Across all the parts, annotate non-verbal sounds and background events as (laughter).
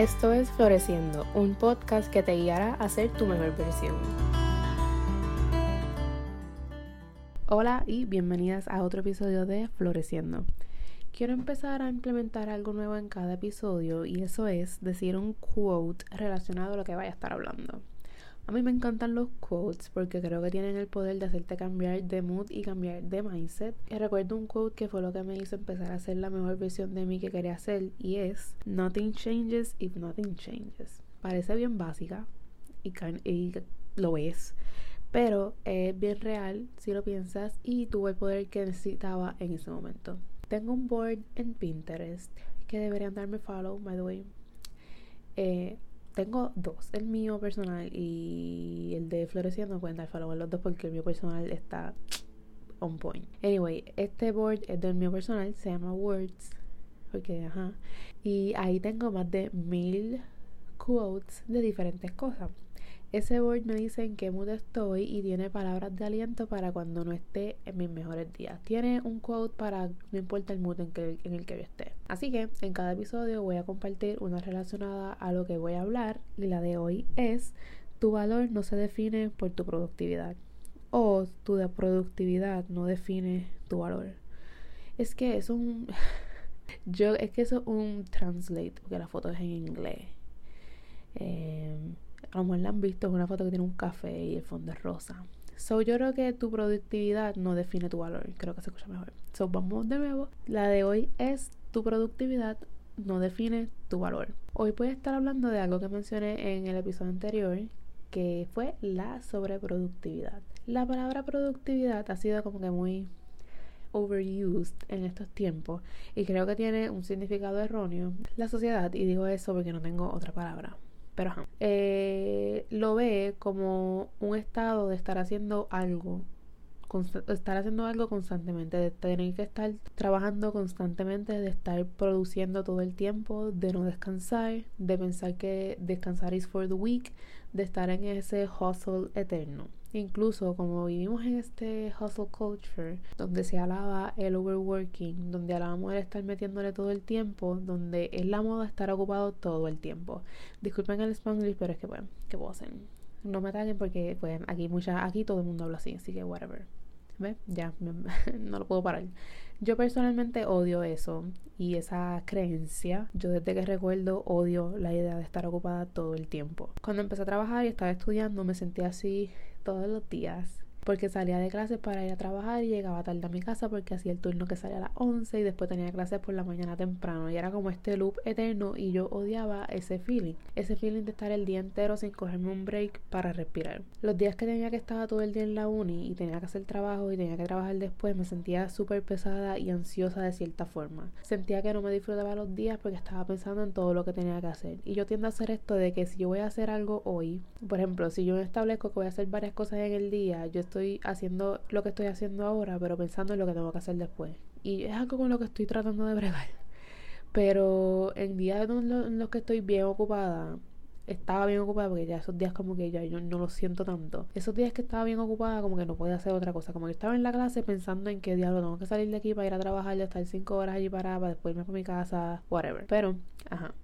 Esto es Floreciendo, un podcast que te guiará a ser tu mejor versión. Hola y bienvenidas a otro episodio de Floreciendo. Quiero empezar a implementar algo nuevo en cada episodio y eso es decir un quote relacionado a lo que vaya a estar hablando. A mí me encantan los quotes porque creo que tienen el poder de hacerte cambiar de mood y cambiar de mindset. Y recuerdo un quote que fue lo que me hizo empezar a ser la mejor versión de mí que quería ser y es Nothing changes if nothing changes. Parece bien básica y, lo es, pero es bien real si lo piensas y tuvo el poder que necesitaba en ese momento. Tengo un board en Pinterest que deberían darme follow, by the way. Eh, tengo dos, el mío personal y el de Floreciendo pueden dar follow los dos porque el mío personal está on point. Anyway, este board es del mío personal, se llama Words, porque ajá, y ahí tengo más de mil quotes de diferentes cosas. Ese board me dice en qué mood estoy y tiene palabras de aliento para cuando no esté en mis mejores días. Tiene un quote para no importa el mood en, el que yo esté. Así que en cada episodio voy a compartir una relacionada a lo que voy a hablar y la de hoy es tu valor no se define por tu productividad o tu productividad no define tu valor. Es que es un (laughs) yo es que eso es un translate porque la foto es en inglés. Eh, a lo mejor la han visto, es una foto que tiene un café y el fondo es rosa. So, yo creo que tu productividad no define tu valor. Creo que se escucha mejor. So, vamos de nuevo. La de hoy es tu productividad no define tu valor. Hoy voy a estar hablando de algo que mencioné en el episodio anterior, que fue la sobreproductividad. La palabra productividad ha sido como que muy overused en estos tiempos y creo que tiene un significado erróneo. La sociedad, y digo eso porque no tengo otra palabra, pero eh, lo ve como un estado de estar haciendo algo estar haciendo algo constantemente, de tener que estar trabajando constantemente, de estar produciendo todo el tiempo, de no descansar, de pensar que descansar is for the week, de estar en ese hustle eterno. Incluso como vivimos en este hustle culture, donde se alaba el overworking, donde alabamos el estar metiéndole todo el tiempo, donde es la moda estar ocupado todo el tiempo. Disculpen el spanglish, pero es que bueno, ¿qué puedo hacer? No me ataquen porque pues aquí mucha, aquí todo el mundo habla así, así que whatever. ¿Ves? Ya, (laughs) no lo puedo parar. Yo personalmente odio eso y esa creencia. Yo desde que recuerdo odio la idea de estar ocupada todo el tiempo. Cuando empecé a trabajar y estaba estudiando me sentía así todos los días porque salía de clases para ir a trabajar y llegaba tarde a mi casa porque hacía el turno que salía a las 11 y después tenía clases por la mañana temprano y era como este loop eterno y yo odiaba ese feeling, ese feeling de estar el día entero sin cogerme un break para respirar. Los días que tenía que estar todo el día en la uni y tenía que hacer trabajo y tenía que trabajar después me sentía súper pesada y ansiosa de cierta forma. Sentía que no me disfrutaba los días porque estaba pensando en todo lo que tenía que hacer y yo tiendo a hacer esto de que si yo voy a hacer algo hoy, por ejemplo, si yo establezco que voy a hacer varias cosas en el día, yo estoy haciendo lo que estoy haciendo ahora, pero pensando en lo que tengo que hacer después. Y es algo con lo que estoy tratando de bregar. Pero en días en los que estoy bien ocupada, estaba bien ocupada porque ya esos días como que ya yo no lo siento tanto. Esos días que estaba bien ocupada como que no podía hacer otra cosa. Como que estaba en la clase pensando en qué diablo tengo que salir de aquí para ir a trabajar, y estar cinco horas allí para después irme para mi casa, whatever. Pero, ajá.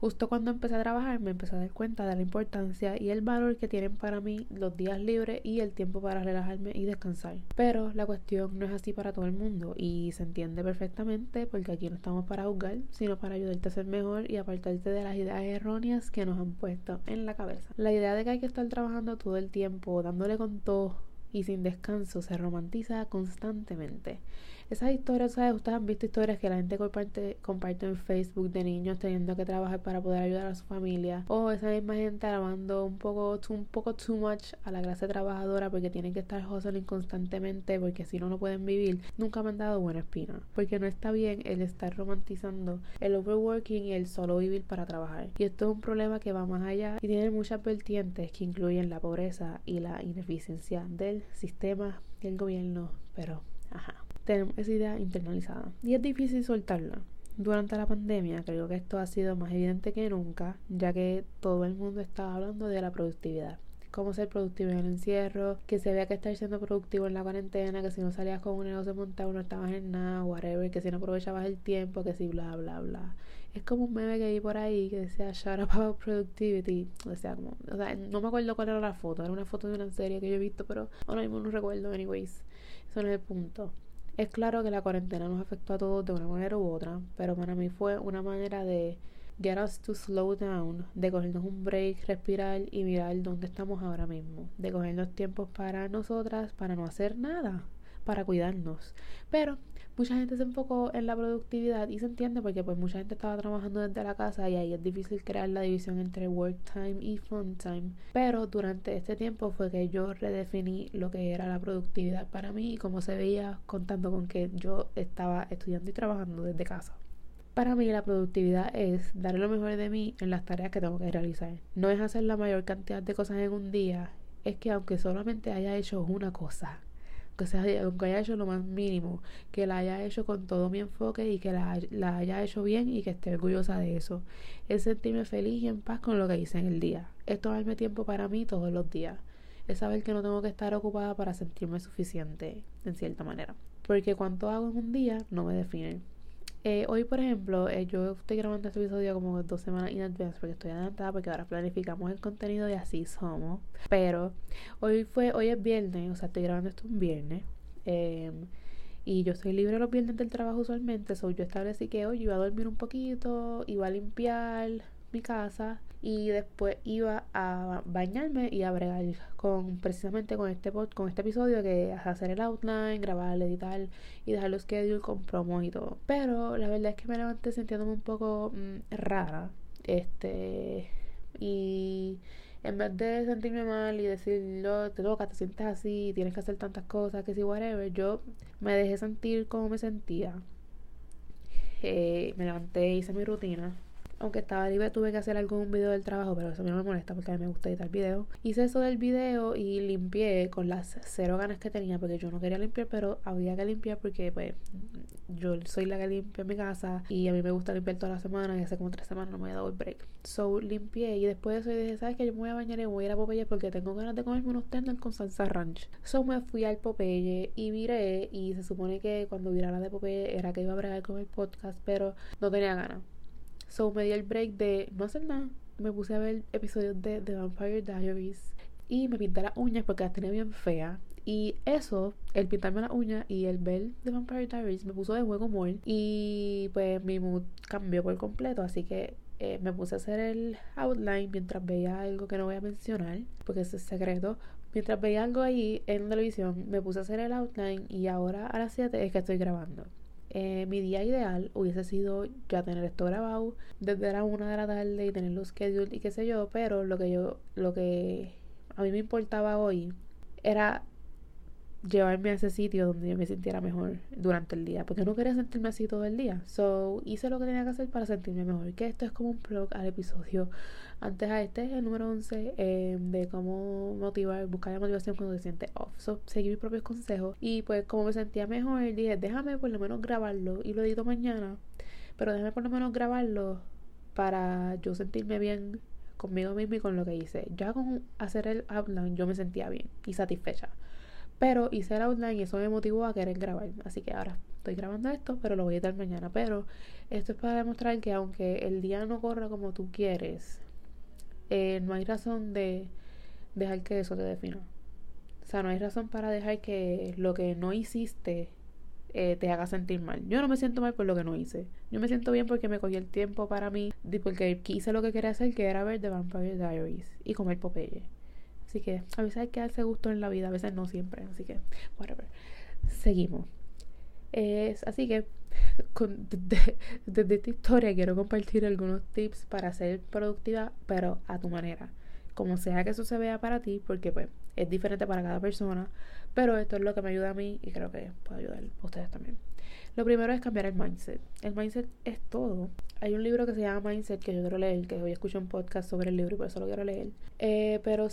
Justo cuando empecé a trabajar me empecé a dar cuenta de la importancia y el valor que tienen para mí los días libres y el tiempo para relajarme y descansar. Pero la cuestión no es así para todo el mundo y se entiende perfectamente porque aquí no estamos para juzgar, sino para ayudarte a ser mejor y apartarte de las ideas erróneas que nos han puesto en la cabeza. La idea de que hay que estar trabajando todo el tiempo, dándole con todo y sin descanso, se romantiza constantemente. Esas historias, ¿sabes? Ustedes han visto historias que la gente comparte, comparte en Facebook de niños teniendo que trabajar para poder ayudar a su familia. O esa misma gente alabando un poco, un poco too much a la clase trabajadora porque tienen que estar hustling constantemente porque si no, no pueden vivir. Nunca me han dado buena espina. Porque no está bien el estar romantizando el overworking y el solo vivir para trabajar. Y esto es un problema que va más allá y tiene muchas vertientes que incluyen la pobreza y la ineficiencia del sistema del gobierno. Pero, ajá tenemos esa idea internalizada y es difícil soltarla. Durante la pandemia creo que esto ha sido más evidente que nunca, ya que todo el mundo estaba hablando de la productividad. cómo ser productivo en el encierro, que se vea que estar siendo productivo en la cuarentena, que si no salías con un negocio montado no estabas en nada, whatever, que si no aprovechabas el tiempo, que si bla, bla, bla. Es como un meme que hay por ahí que decía Shut up about productivity. O sea, como, o sea, no me acuerdo cuál era la foto, era una foto de una serie que yo he visto, pero ahora mismo no recuerdo, anyways. Eso no es el punto. Es claro que la cuarentena nos afectó a todos de una manera u otra, pero para mí fue una manera de get us to slow down, de cogernos un break, respirar y mirar dónde estamos ahora mismo, de cogernos tiempos para nosotras, para no hacer nada, para cuidarnos. Pero mucha gente se enfocó en la productividad y se entiende porque pues mucha gente estaba trabajando desde la casa y ahí es difícil crear la división entre work time y fun time. Pero durante este tiempo fue que yo redefiní lo que era la productividad para mí y cómo se veía contando con que yo estaba estudiando y trabajando desde casa. Para mí la productividad es dar lo mejor de mí en las tareas que tengo que realizar. No es hacer la mayor cantidad de cosas en un día, es que aunque solamente haya hecho una cosa, que sea, aunque haya hecho lo más mínimo, que la haya hecho con todo mi enfoque y que la, la haya hecho bien y que esté orgullosa de eso. Es sentirme feliz y en paz con lo que hice en el día. Es tomarme tiempo para mí todos los días. Es saber que no tengo que estar ocupada para sentirme suficiente, en cierta manera. Porque cuanto hago en un día no me define. Eh, hoy, por ejemplo, eh, yo estoy grabando este episodio como dos semanas in advance porque estoy adelantada porque ahora planificamos el contenido y así somos. Pero hoy fue, hoy es viernes, o sea, estoy grabando esto un viernes. Em, y yo estoy libre los viernes del trabajo usualmente, so yo establecí que hoy iba a dormir un poquito, iba a limpiar mi casa y después iba a bañarme y a bregar con precisamente con este con este episodio que hacer el outline, grabar, editar y dejar los schedule con promos y todo. Pero la verdad es que me levanté sintiéndome un poco mm, rara. Este y en vez de sentirme mal y decirlo, te toca, te sientes así, tienes que hacer tantas cosas, que si whatever, yo me dejé sentir como me sentía. Eh, me levanté, hice mi rutina aunque estaba libre tuve que hacer algún video del trabajo, pero eso a mí no me molesta porque a mí me gusta editar video. Hice eso del video y limpié con las cero ganas que tenía porque yo no quería limpiar, pero había que limpiar porque pues yo soy la que limpia mi casa y a mí me gusta limpiar toda la semana y hace como tres semanas no me había dado el break. So limpié y después de eso dije, ¿sabes qué? Yo me voy a bañar y voy a ir a Popeye porque tengo ganas de comerme unos tenders con salsa ranch. So me fui al Popeye y viré y se supone que cuando virara de Popeye era que iba a bregar con el podcast, pero no tenía ganas. So me di el break de no hacer nada. Me puse a ver episodios de The Vampire Diaries y me pinté las uñas porque las tenía bien feas. Y eso, el pintarme las uñas y el ver The Vampire Diaries me puso de buen humor. Y pues mi mood cambió por completo. Así que eh, me puse a hacer el outline mientras veía algo que no voy a mencionar, porque es secreto. Mientras veía algo ahí en televisión, me puse a hacer el outline y ahora a las 7 es que estoy grabando. Eh, mi día ideal hubiese sido ya tener esto grabado desde la una de la tarde y tener los schedules y qué sé yo, pero lo que yo, lo que a mí me importaba hoy era llevarme a ese sitio donde yo me sintiera mejor durante el día, porque no quería sentirme así todo el día. So, hice lo que tenía que hacer para sentirme mejor, que esto es como un blog al episodio antes a este, el número 11, eh, de cómo motivar, buscar la motivación cuando se siente off. So, seguí mis propios consejos y pues como me sentía mejor, dije, déjame por lo menos grabarlo y lo edito mañana, pero déjame por lo menos grabarlo para yo sentirme bien conmigo mismo y con lo que hice. Ya con hacer el outline yo me sentía bien y satisfecha. Pero hice el outline y eso me motivó a querer grabar. Así que ahora estoy grabando esto, pero lo voy a editar mañana. Pero esto es para demostrar que aunque el día no corra como tú quieres, eh, no hay razón de dejar que eso te defina. O sea, no hay razón para dejar que lo que no hiciste eh, te haga sentir mal. Yo no me siento mal por lo que no hice. Yo me siento bien porque me cogí el tiempo para mí, porque hice lo que quería hacer, que era ver The Vampire Diaries y comer Popeye. Así que a veces hay que darse gusto en la vida, a veces no siempre. Así que, whatever. Seguimos. Es, así que (laughs) desde esta historia quiero compartir algunos tips para ser productiva, pero a tu manera. Como sea que eso se vea para ti, porque pues es diferente para cada persona, pero esto es lo que me ayuda a mí y creo que puede ayudar a ustedes también. Lo primero es cambiar el mindset. El mindset es todo. Hay un libro que se llama Mindset que yo quiero leer, que hoy escuché un podcast sobre el libro y por eso lo quiero leer. Eh, pero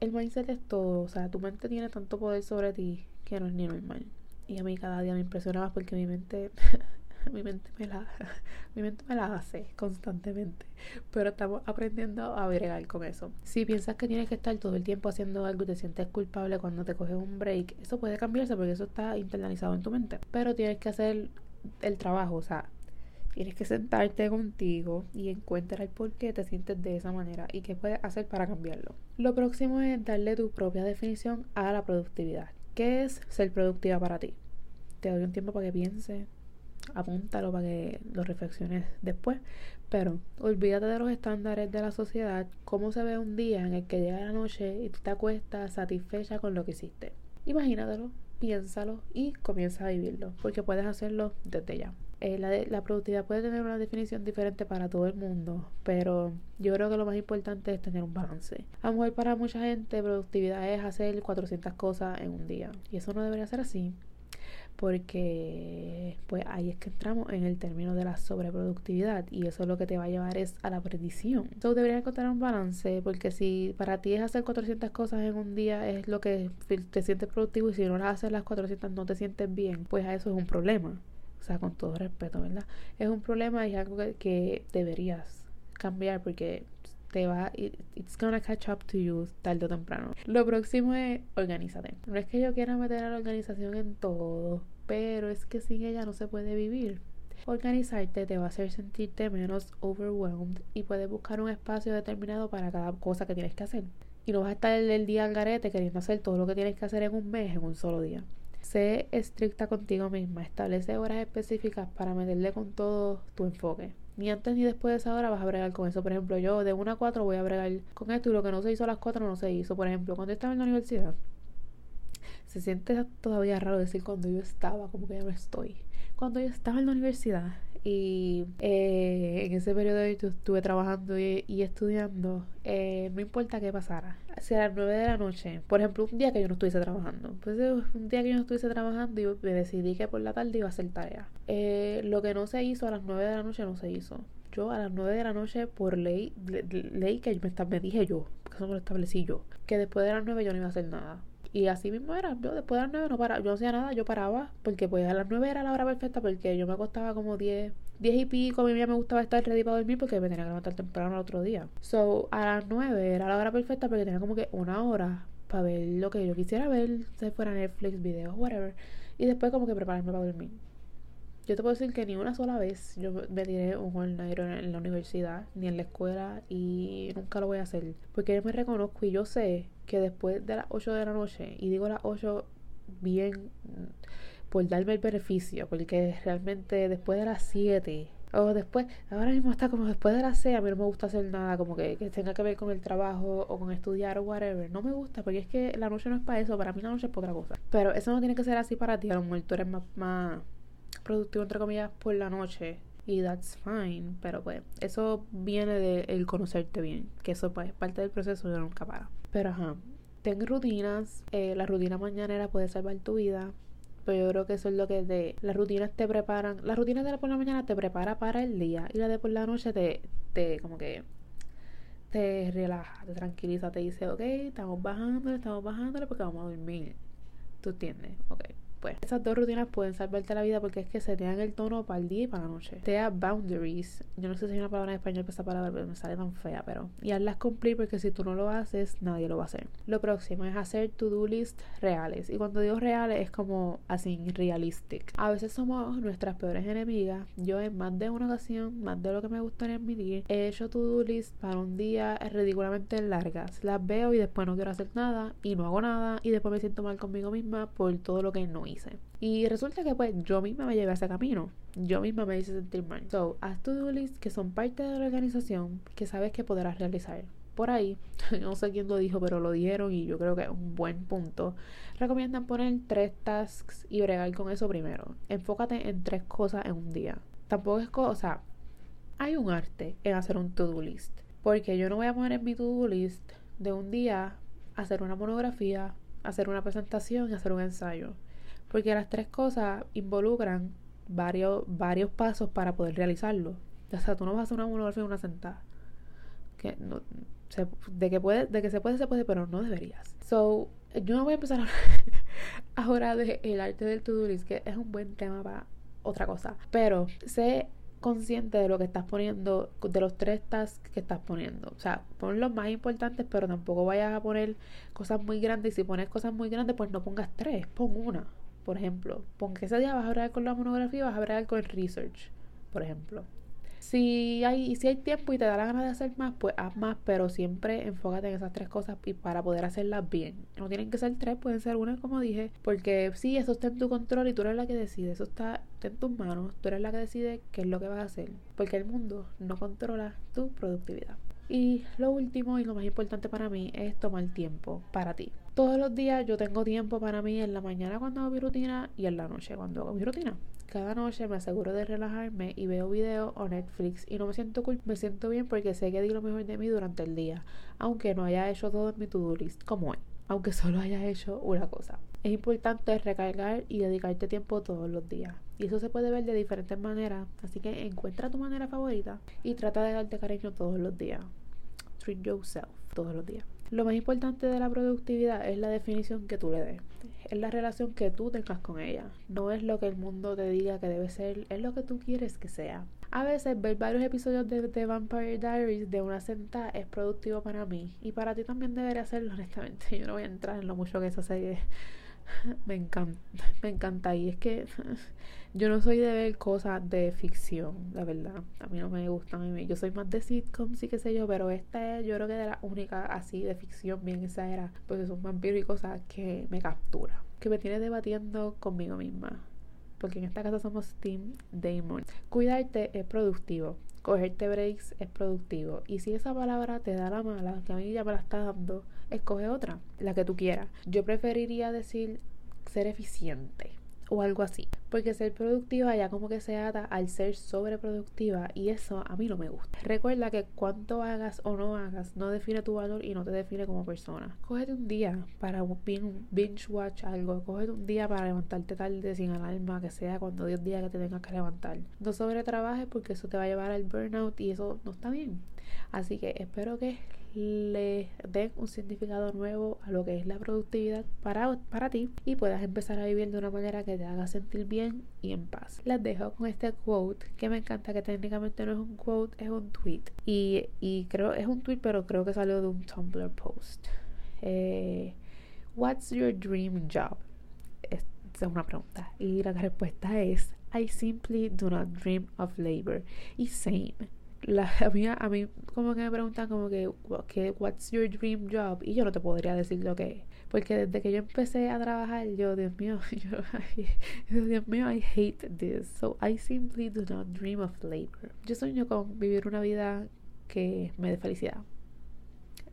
el mindset es todo, o sea, tu mente tiene tanto poder sobre ti que no es ni normal. Y a mí cada día me impresiona más porque mi mente (laughs) mi mente me la, (laughs) mi mente me la hace constantemente, pero estamos aprendiendo a bregar con eso. Si piensas que tienes que estar todo el tiempo haciendo algo y te sientes culpable cuando te coges un break, eso puede cambiarse porque eso está internalizado en tu mente, pero tienes que hacer el trabajo, o sea, Tienes que sentarte contigo y encontrar por qué te sientes de esa manera y qué puedes hacer para cambiarlo. Lo próximo es darle tu propia definición a la productividad. ¿Qué es ser productiva para ti? Te doy un tiempo para que pienses, apúntalo para que lo reflexiones después. Pero olvídate de los estándares de la sociedad, cómo se ve un día en el que llega la noche y tú te acuestas satisfecha con lo que hiciste. Imagínatelo, piénsalo y comienza a vivirlo, porque puedes hacerlo desde ya. Eh, la, la, productividad puede tener una definición diferente para todo el mundo, pero yo creo que lo más importante es tener un balance. A lo mejor para mucha gente productividad es hacer 400 cosas en un día y eso no debería ser así porque pues ahí es que entramos en el término de la sobreproductividad y eso lo que te va a llevar es a la perdición. Entonces deberías encontrar un balance porque si para ti es hacer 400 cosas en un día es lo que te sientes productivo y si no las haces las 400 no te sientes bien, pues a eso es un problema. O sea, con todo respeto, ¿verdad? Es un problema y es algo que, deberías cambiar porque te va, it's gonna catch up to you tarde o temprano. Lo próximo es organízate. No es que yo quiera meter a la organización en todo, pero es que sin ella no se puede vivir. Organizarte te va a hacer sentirte menos overwhelmed y puedes buscar un espacio determinado para cada cosa que tienes que hacer. Y no vas a estar el día al garete queriendo hacer todo lo que tienes que hacer en un mes en un solo día. Sé estricta contigo misma, establece horas específicas para meterle con todo tu enfoque. Ni antes ni después de esa hora vas a bregar con eso. Por ejemplo, yo de 1 a 4 voy a bregar con esto y lo que no se hizo a las 4 no se hizo. Por ejemplo, cuando estaba en la universidad, se siente todavía raro decir cuando yo estaba, como que ya no estoy. Cuando yo estaba en la universidad, y eh, en ese periodo yo estuve trabajando y, estudiando, eh, no importa qué pasara, si a las 9 de la noche, por ejemplo, un día que yo no estuviese trabajando, pues un día que yo no estuviese trabajando y me decidí que por la tarde iba a hacer tarea. Eh, lo que no se hizo a las 9 de la noche no se hizo. Yo a las 9 de la noche, por ley, ley que me, me dije yo, porque eso me lo establecí yo, que después de las 9 yo no iba a hacer nada. Y así mismo era. Yo después de las 9 no paraba, yo no hacía nada, yo paraba. Porque pues a las 9 era la hora perfecta porque yo me acostaba como 10, 10 y pico. A mí me gustaba estar ready para dormir porque me tenía que levantar temprano el otro día. So a las 9 era la hora perfecta porque tenía como que una hora para ver lo que yo quisiera ver, si fuera Netflix, videos, whatever. Y después como que prepararme para dormir. Yo te puedo decir que ni una sola vez yo me tiré un all en la universidad, ni en la escuela, y nunca lo voy a hacer. Porque yo me reconozco y yo sé que después de las 8 de la noche, y digo las 8 bien por darme el beneficio, porque realmente después de las 7 o después, ahora mismo está como después de las 6, a mí no me gusta hacer nada como que, que, tenga que ver con el trabajo o con estudiar o whatever. No me gusta porque es que la noche no es para eso, para mí la noche es para otra cosa. Pero eso no tiene que ser así para ti, a lo mejor tú eres más, más productivo entre comillas por la noche. Y that's fine, pero pues eso viene de el conocerte bien, que eso pues es parte del proceso de nunca para. Pero ajá, ten rutinas, eh, la rutina mañanera puede salvar tu vida, pero yo creo que eso es lo que de las rutinas te preparan, las rutinas de la por la mañana te prepara para el día. Y la de por la noche te, te como que te relaja, te tranquiliza, te dice, ok, estamos bajando, estamos bajando porque vamos a dormir. ¿Tú entiendes? Ok pues. Esas dos rutinas pueden salvarte la vida porque es que se te dan el tono para el día y para la noche. Te da boundaries. Yo no sé si hay una palabra en español para esa palabra, pero me sale tan fea, pero. Y hazlas cumplir porque si tú no lo haces, nadie lo va a hacer. Lo próximo es hacer to-do list reales. Y cuando digo reales es como así, realistic. A veces somos nuestras peores enemigas. Yo en más de una ocasión, más de lo que me gustaría admitir, he hecho to-do list para un día ridículamente largas. Las veo y después no quiero hacer nada y no hago nada y después me siento mal conmigo misma por todo lo que no hice y resulta que pues yo misma me llevé a ese camino. Yo misma me hice sentir mal. So, haz to-do list que son parte de la organización que sabes que podrás realizar. Por ahí, (laughs) no sé quién lo dijo, pero lo dieron y yo creo que es un buen punto. Recomiendan poner tres tasks y bregar con eso primero. Enfócate en tres cosas en un día. Tampoco es cosa, hay un arte en hacer un to-do list. Porque yo no voy a poner en mi to-do list de un día hacer una monografía, hacer una presentación y hacer un ensayo. Porque las tres cosas involucran varios, varios pasos para poder realizarlo. O sea, tú no vas a hacer una monografía en una sentada. Que no, de que puede, de que se puede, se puede, pero no deberías. So, yo no voy a empezar a (laughs) ahora del arte del to-do list, que es un buen tema para otra cosa. Pero sé consciente de lo que estás poniendo, de los tres tasks que estás poniendo. O sea, pon los más importantes, pero tampoco vayas a poner cosas muy grandes. Y si pones cosas muy grandes, pues no pongas tres, pon una. Por ejemplo, pon que ese día vas a hablar con la monografía, vas a hablar con el research, por ejemplo. Si hay, si hay tiempo y te da la gana de hacer más, pues haz más, pero siempre enfócate en esas tres cosas y para poder hacerlas bien. No tienen que ser tres, pueden ser una, como dije, porque sí, eso está en tu control y tú eres la que decide, eso está en tus manos, tú eres la que decide qué es lo que vas a hacer, porque el mundo no controla tu productividad. Y lo último y lo más importante para mí es tomar tiempo para ti. Todos los días yo tengo tiempo para mí en la mañana cuando hago mi rutina y en la noche cuando hago mi rutina. Cada noche me aseguro de relajarme y veo videos o Netflix y no me siento cool, me siento bien porque sé que di lo mejor de mí durante el día, aunque no haya hecho todo en mi to-do list como hoy, aunque (laughs) solo haya hecho una cosa. Es importante recargar y dedicarte tiempo todos los días. Y eso se puede ver de diferentes maneras, así que encuentra tu manera favorita y trata de darte cariño todos los días. Treat yourself todos los días. Lo más importante de la productividad es la definición que tú le des. Es la relación que tú tengas con ella. No es lo que el mundo te diga que debe ser, es lo que tú quieres que sea. A veces ver varios episodios de, The Vampire Diaries de una sentada es productivo para mí. Y para ti también debería serlo, honestamente. (laughs) Yo no voy a entrar en lo mucho que esa serie (laughs) me encanta, me encanta. Y es que (laughs) yo no soy de ver cosas de ficción, la verdad. A mí no me gustan. Yo soy más de sitcoms y qué sé yo, pero esta es yo creo que de la única así de ficción bien exagerada. Pues son vampiros y cosas que me captura. Que me tiene debatiendo conmigo misma. Porque en esta casa somos Team Damon. Cuidarte es productivo. Cogerte breaks es productivo. Y si esa palabra te da la mala, que a mí ya me la está dando, escoge otra, la que tú quieras. Yo preferiría decir ser eficiente o algo así. Porque ser productiva ya como que se ata al ser sobreproductiva y eso a mí no me gusta. Recuerda que cuánto hagas o no hagas no define tu valor y no te define como persona. Cógete un día para binge watch algo. Cógete un día para levantarte tarde sin alarma, que sea cuando Dios diga que te tengas que levantar. No sobretrabajes porque eso te va a llevar al burnout y eso no está bien. Así que espero que le den un significado nuevo a lo que es la productividad para, para ti y puedas empezar a vivir de una manera que te haga sentir bien y en paz. Las dejo con este quote que me encanta, que técnicamente no es un quote, es un tweet. Y, y creo, es un tweet, pero creo que salió de un Tumblr post. Eh, What's your dream job? Esa es una pregunta. Y la respuesta es I simply do not dream of labor. Y same la, (laughs) a, mí, a mí como que me preguntan como que, what's your dream job y yo no te podría decir lo que es porque desde que yo empecé a trabajar yo Dios mío (laughs) yo, Dios mío I hate this. So I simply do not dream of labor. Yo sueño con vivir una vida que me dé felicidad.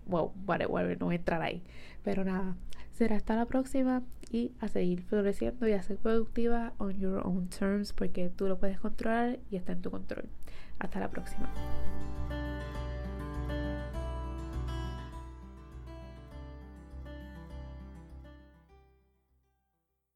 Wow whatever no voy a entrar ahí. Pero nada será hasta la próxima y a seguir floreciendo y a ser productiva on your own terms porque tú lo puedes controlar y está en tu control hasta la próxima.